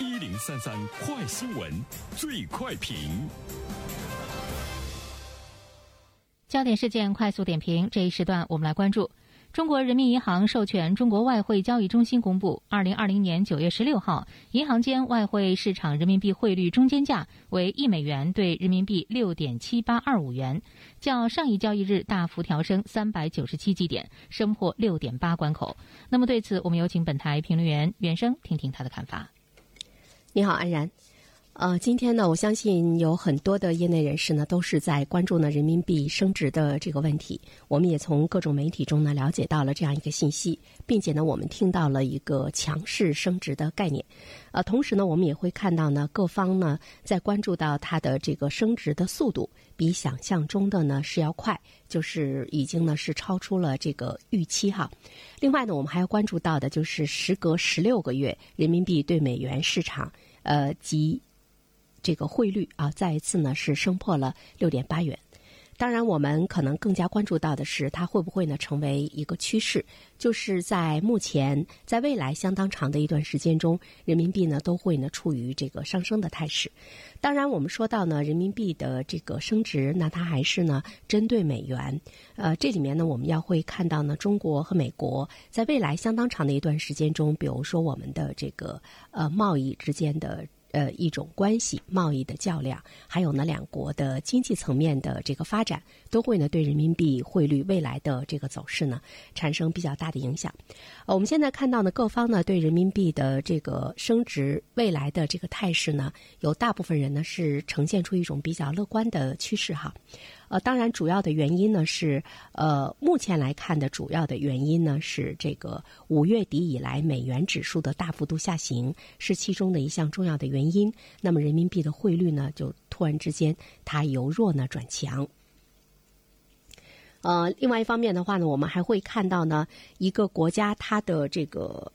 一零三三快新闻，最快评。焦点事件快速点评，这一时段我们来关注。中国人民银行授权中国外汇交易中心公布，二零二零年九月十六号，银行间外汇市场人民币汇率中间价为一美元兑人民币六点七八二五元，较上一交易日大幅调升三百九十七基点，升破六点八关口。那么对此，我们有请本台评论员袁生听听他的看法。你好，安然。呃，今天呢，我相信有很多的业内人士呢，都是在关注呢人民币升值的这个问题。我们也从各种媒体中呢了解到了这样一个信息，并且呢，我们听到了一个强势升值的概念。呃，同时呢，我们也会看到呢，各方呢在关注到它的这个升值的速度比想象中的呢是要快，就是已经呢是超出了这个预期哈。另外呢，我们还要关注到的就是时隔十六个月，人民币对美元市场呃及。这个汇率啊，再一次呢是升破了六点八元。当然，我们可能更加关注到的是，它会不会呢成为一个趋势？就是在目前，在未来相当长的一段时间中，人民币呢都会呢处于这个上升的态势。当然，我们说到呢人民币的这个升值，那它还是呢针对美元。呃，这里面呢我们要会看到呢，中国和美国在未来相当长的一段时间中，比如说我们的这个呃贸易之间的。呃，一种关系，贸易的较量，还有呢，两国的经济层面的这个发展，都会呢对人民币汇率未来的这个走势呢产生比较大的影响。呃，我们现在看到呢，各方呢对人民币的这个升值未来的这个态势呢，有大部分人呢是呈现出一种比较乐观的趋势哈。呃，当然，主要的原因呢是，呃，目前来看的主要的原因呢是这个五月底以来美元指数的大幅度下行是其中的一项重要的原因。那么人民币的汇率呢，就突然之间它由弱呢转强。呃，另外一方面的话呢，我们还会看到呢，一个国家它的这个。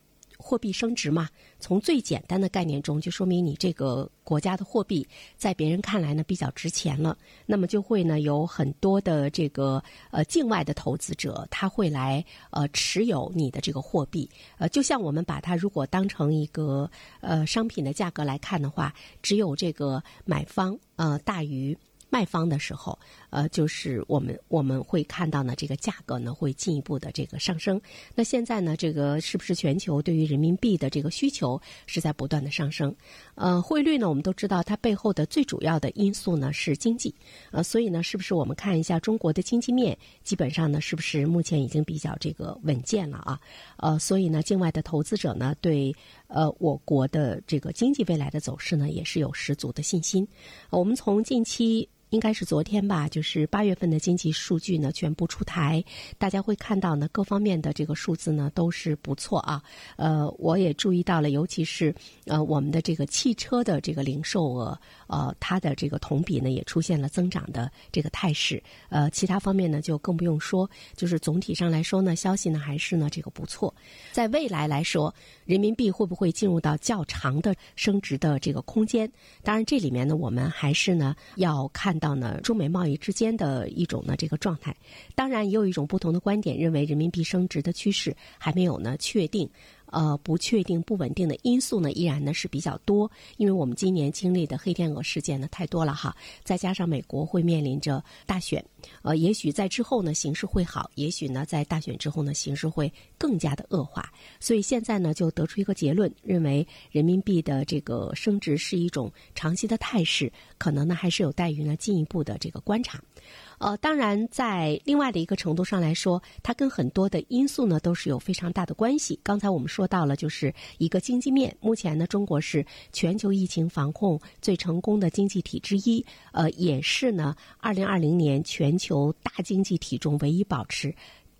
货币升值嘛，从最简单的概念中，就说明你这个国家的货币在别人看来呢比较值钱了，那么就会呢有很多的这个呃境外的投资者，他会来呃持有你的这个货币，呃，就像我们把它如果当成一个呃商品的价格来看的话，只有这个买方呃大于。卖方的时候，呃，就是我们我们会看到呢，这个价格呢会进一步的这个上升。那现在呢，这个是不是全球对于人民币的这个需求是在不断的上升？呃，汇率呢，我们都知道它背后的最主要的因素呢是经济，呃，所以呢，是不是我们看一下中国的经济面，基本上呢是不是目前已经比较这个稳健了啊？呃，所以呢，境外的投资者呢对呃我国的这个经济未来的走势呢也是有十足的信心。我们从近期。应该是昨天吧，就是八月份的经济数据呢全部出台，大家会看到呢各方面的这个数字呢都是不错啊。呃，我也注意到了，尤其是呃我们的这个汽车的这个零售额，呃它的这个同比呢也出现了增长的这个态势。呃，其他方面呢就更不用说，就是总体上来说呢，消息呢还是呢这个不错。在未来来说，人民币会不会进入到较长的升值的这个空间？当然，这里面呢我们还是呢要看。到到呢，中美贸易之间的一种呢这个状态，当然也有一种不同的观点，认为人民币升值的趋势还没有呢确定。呃，不确定、不稳定的因素呢，依然呢是比较多。因为我们今年经历的黑天鹅事件呢太多了哈，再加上美国会面临着大选，呃，也许在之后呢形势会好，也许呢在大选之后呢形势会更加的恶化。所以现在呢就得出一个结论，认为人民币的这个升值是一种长期的态势，可能呢还是有待于呢进一步的这个观察。呃，当然，在另外的一个程度上来说，它跟很多的因素呢都是有非常大的关系。刚才我们说到了，就是一个经济面。目前呢，中国是全球疫情防控最成功的经济体之一，呃，也是呢，二零二零年全球大经济体中唯一保持。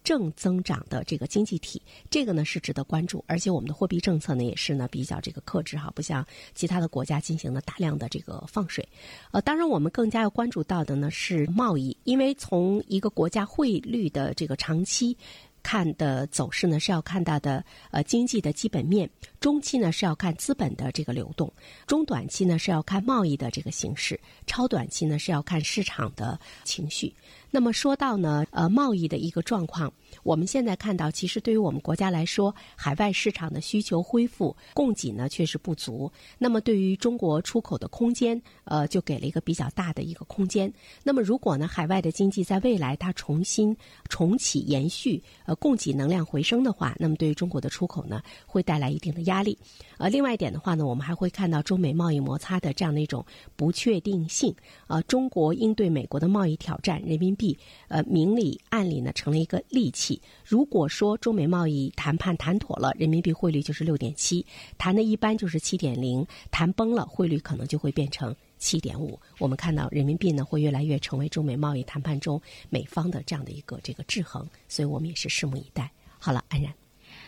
正增长的这个经济体，这个呢是值得关注，而且我们的货币政策呢也是呢比较这个克制哈，不像其他的国家进行了大量的这个放水。呃，当然我们更加要关注到的呢是贸易，因为从一个国家汇率的这个长期。看的走势呢，是要看到的呃经济的基本面；中期呢是要看资本的这个流动；中短期呢是要看贸易的这个形势；超短期呢是要看市场的情绪。那么说到呢，呃，贸易的一个状况，我们现在看到，其实对于我们国家来说，海外市场的需求恢复，供给呢确实不足。那么对于中国出口的空间，呃，就给了一个比较大的一个空间。那么如果呢，海外的经济在未来它重新重启、延续，呃，供给能量回升的话，那么对于中国的出口呢，会带来一定的压力。呃，另外一点的话呢，我们还会看到中美贸易摩擦的这样的一种不确定性。呃，中国应对美国的贸易挑战，人民币。呃，明里暗里呢成了一个利器。如果说中美贸易谈判谈妥了，人民币汇率就是六点七；谈的一般就是七点零；谈崩了，汇率可能就会变成七点五。我们看到人民币呢会越来越成为中美贸易谈判中美方的这样的一个这个制衡，所以我们也是拭目以待。好了，安然，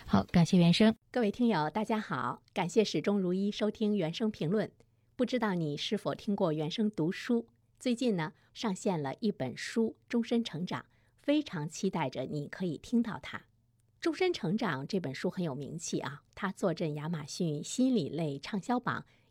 好，感谢原生，各位听友，大家好，感谢始终如一收听原声评论。不知道你是否听过原声读书？最近呢，上线了一本书《终身成长》，非常期待着你可以听到它。《终身成长》这本书很有名气啊，它坐镇亚马逊心理类畅销榜